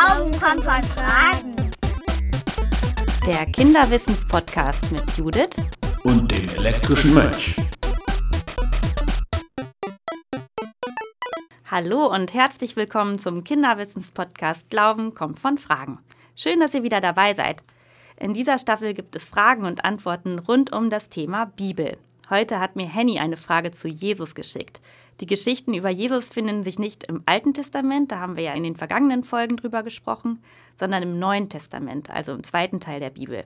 Glauben kommt von Fragen. Der Kinderwissenspodcast mit Judith und dem elektrischen Mönch. Hallo und herzlich willkommen zum Kinderwissenspodcast Glauben kommt von Fragen. Schön, dass ihr wieder dabei seid. In dieser Staffel gibt es Fragen und Antworten rund um das Thema Bibel. Heute hat mir Henny eine Frage zu Jesus geschickt. Die Geschichten über Jesus finden sich nicht im Alten Testament, da haben wir ja in den vergangenen Folgen drüber gesprochen, sondern im Neuen Testament, also im zweiten Teil der Bibel.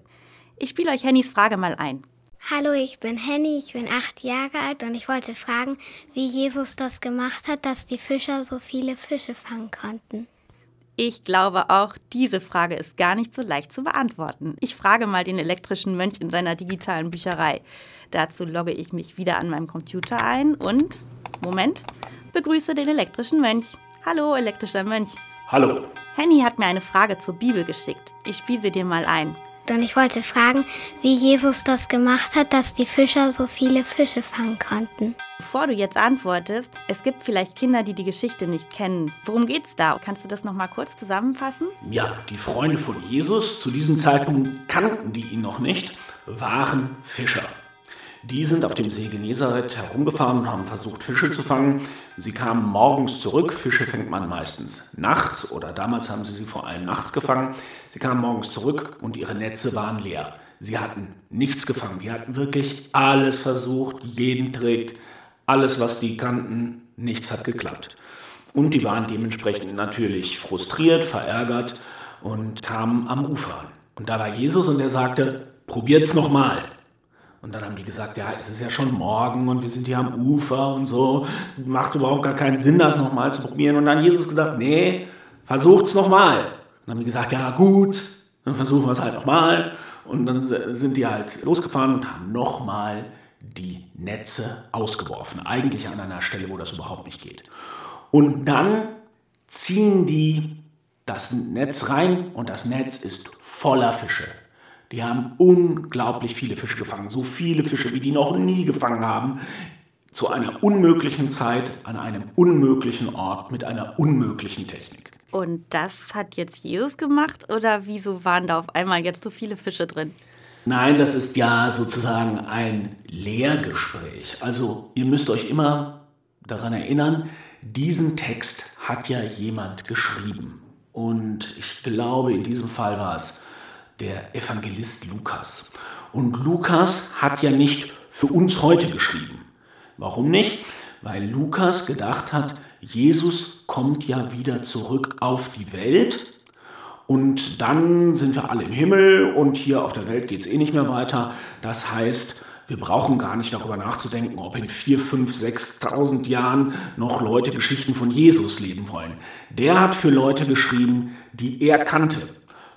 Ich spiele euch Hennys Frage mal ein. Hallo, ich bin Henny, ich bin acht Jahre alt und ich wollte fragen, wie Jesus das gemacht hat, dass die Fischer so viele Fische fangen konnten. Ich glaube auch, diese Frage ist gar nicht so leicht zu beantworten. Ich frage mal den elektrischen Mönch in seiner digitalen Bücherei. Dazu logge ich mich wieder an meinem Computer ein und, Moment, begrüße den elektrischen Mönch. Hallo, elektrischer Mönch. Hallo. Henny hat mir eine Frage zur Bibel geschickt. Ich spiele sie dir mal ein. Und ich wollte fragen, wie Jesus das gemacht hat, dass die Fischer so viele Fische fangen konnten. Bevor du jetzt antwortest, es gibt vielleicht Kinder, die die Geschichte nicht kennen. Worum geht's da? Kannst du das noch mal kurz zusammenfassen? Ja, die Freunde von Jesus, zu diesem Zeitpunkt kannten die ihn noch nicht, waren Fischer. Die sind auf dem See Genezareth herumgefahren und haben versucht, Fische zu fangen. Sie kamen morgens zurück. Fische fängt man meistens nachts oder damals haben sie sie vor allem nachts gefangen. Sie kamen morgens zurück und ihre Netze waren leer. Sie hatten nichts gefangen. Die hatten wirklich alles versucht, jeden Trick, alles, was die kannten. Nichts hat geklappt. Und die waren dementsprechend natürlich frustriert, verärgert und kamen am Ufer an. Und da war Jesus und er sagte, probiert's nochmal. Und dann haben die gesagt, ja, es ist ja schon morgen und wir sind hier am Ufer und so. Macht überhaupt gar keinen Sinn, das nochmal zu probieren. Und dann Jesus gesagt, nee, versucht's nochmal. Dann haben die gesagt, ja gut, dann versuchen wir es halt nochmal. Und dann sind die halt losgefahren und haben nochmal die Netze ausgeworfen. Eigentlich an einer Stelle, wo das überhaupt nicht geht. Und dann ziehen die das Netz rein und das Netz ist voller Fische. Die haben unglaublich viele Fische gefangen, so viele Fische, wie die noch nie gefangen haben, zu einer unmöglichen Zeit, an einem unmöglichen Ort, mit einer unmöglichen Technik. Und das hat jetzt Jesus gemacht oder wieso waren da auf einmal jetzt so viele Fische drin? Nein, das ist ja sozusagen ein Lehrgespräch. Also ihr müsst euch immer daran erinnern, diesen Text hat ja jemand geschrieben. Und ich glaube, in diesem Fall war es der Evangelist Lukas. Und Lukas hat ja nicht für uns heute geschrieben. Warum nicht? Weil Lukas gedacht hat, Jesus kommt ja wieder zurück auf die Welt und dann sind wir alle im Himmel und hier auf der Welt geht es eh nicht mehr weiter. Das heißt, wir brauchen gar nicht darüber nachzudenken, ob in 4, 5, 6.000 Jahren noch Leute Geschichten von Jesus leben wollen. Der hat für Leute geschrieben, die er kannte.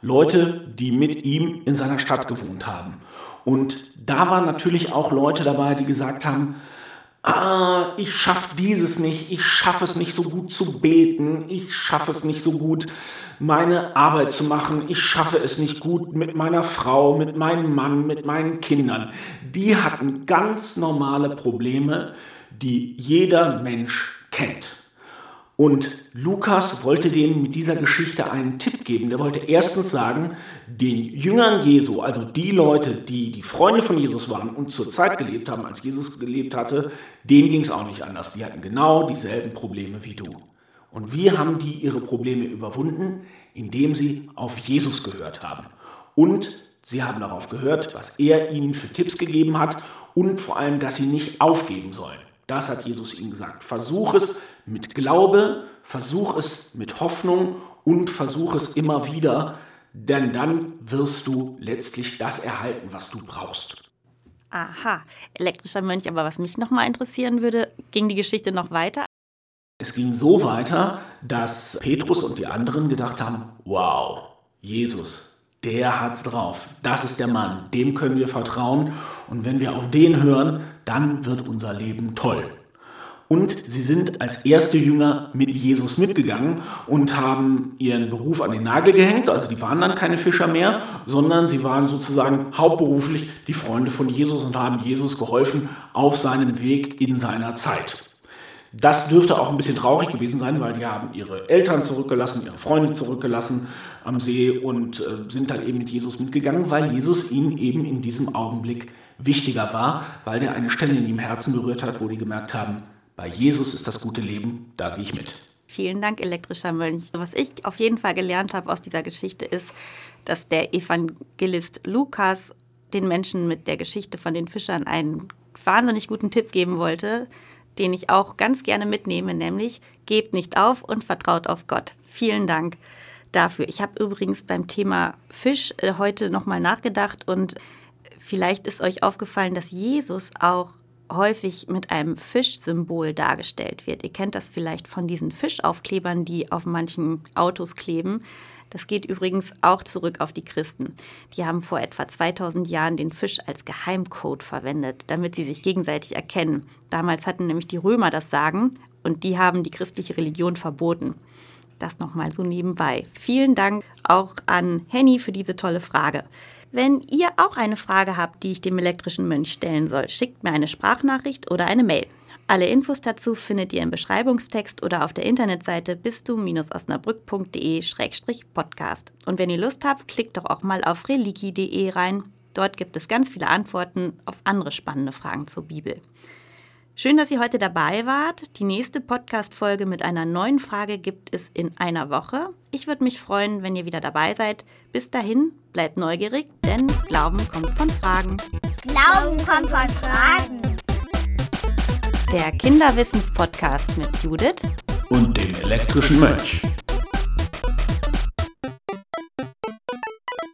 Leute, die mit ihm in seiner Stadt gewohnt haben. Und da waren natürlich auch Leute dabei, die gesagt haben, ah, ich schaffe dieses nicht, ich schaffe es nicht so gut zu beten, ich schaffe es nicht so gut, meine Arbeit zu machen, ich schaffe es nicht gut mit meiner Frau, mit meinem Mann, mit meinen Kindern. Die hatten ganz normale Probleme, die jeder Mensch kennt. Und Lukas wollte denen mit dieser Geschichte einen Tipp geben. Der wollte erstens sagen, den Jüngern Jesu, also die Leute, die die Freunde von Jesus waren und zur Zeit gelebt haben, als Jesus gelebt hatte, denen ging es auch nicht anders. Die hatten genau dieselben Probleme wie du. Und wie haben die ihre Probleme überwunden? Indem sie auf Jesus gehört haben. Und sie haben darauf gehört, was er ihnen für Tipps gegeben hat und vor allem, dass sie nicht aufgeben sollen. Das hat Jesus ihnen gesagt. Versuch es mit Glaube, versuch es mit Hoffnung und versuch es immer wieder, denn dann wirst du letztlich das erhalten, was du brauchst. Aha, elektrischer Mönch, aber was mich nochmal interessieren würde, ging die Geschichte noch weiter? Es ging so weiter, dass Petrus und die anderen gedacht haben, wow, Jesus, der hat's drauf. Das ist der Mann, dem können wir vertrauen und wenn wir auf den hören, dann wird unser Leben toll. Und sie sind als erste Jünger mit Jesus mitgegangen und haben ihren Beruf an den Nagel gehängt. Also die waren dann keine Fischer mehr, sondern sie waren sozusagen hauptberuflich die Freunde von Jesus und haben Jesus geholfen auf seinem Weg in seiner Zeit. Das dürfte auch ein bisschen traurig gewesen sein, weil die haben ihre Eltern zurückgelassen, ihre Freunde zurückgelassen am See und äh, sind dann eben mit Jesus mitgegangen, weil Jesus ihnen eben in diesem Augenblick wichtiger war, weil der eine Stelle in ihrem Herzen berührt hat, wo die gemerkt haben, bei Jesus ist das gute Leben, da gehe ich mit. Vielen Dank, elektrischer Mönch. Was ich auf jeden Fall gelernt habe aus dieser Geschichte ist, dass der Evangelist Lukas den Menschen mit der Geschichte von den Fischern einen wahnsinnig guten Tipp geben wollte, den ich auch ganz gerne mitnehme, nämlich gebt nicht auf und vertraut auf Gott. Vielen Dank dafür. Ich habe übrigens beim Thema Fisch äh, heute nochmal nachgedacht und vielleicht ist euch aufgefallen, dass Jesus auch häufig mit einem Fischsymbol dargestellt wird. Ihr kennt das vielleicht von diesen Fischaufklebern, die auf manchen Autos kleben. Das geht übrigens auch zurück auf die Christen. Die haben vor etwa 2000 Jahren den Fisch als Geheimcode verwendet, damit sie sich gegenseitig erkennen. Damals hatten nämlich die Römer das Sagen und die haben die christliche Religion verboten. Das nochmal so nebenbei. Vielen Dank auch an Henny für diese tolle Frage. Wenn ihr auch eine Frage habt, die ich dem elektrischen Mönch stellen soll, schickt mir eine Sprachnachricht oder eine Mail. Alle Infos dazu findet ihr im Beschreibungstext oder auf der Internetseite bistu-osnabrück.de-podcast. Und wenn ihr Lust habt, klickt doch auch mal auf reliki.de rein. Dort gibt es ganz viele Antworten auf andere spannende Fragen zur Bibel. Schön, dass ihr heute dabei wart. Die nächste Podcast-Folge mit einer neuen Frage gibt es in einer Woche. Ich würde mich freuen, wenn ihr wieder dabei seid. Bis dahin, bleibt neugierig, denn Glauben kommt von Fragen. Glauben kommt von Fragen der Kinderwissens-Podcast mit Judith und dem elektrischen Mönch.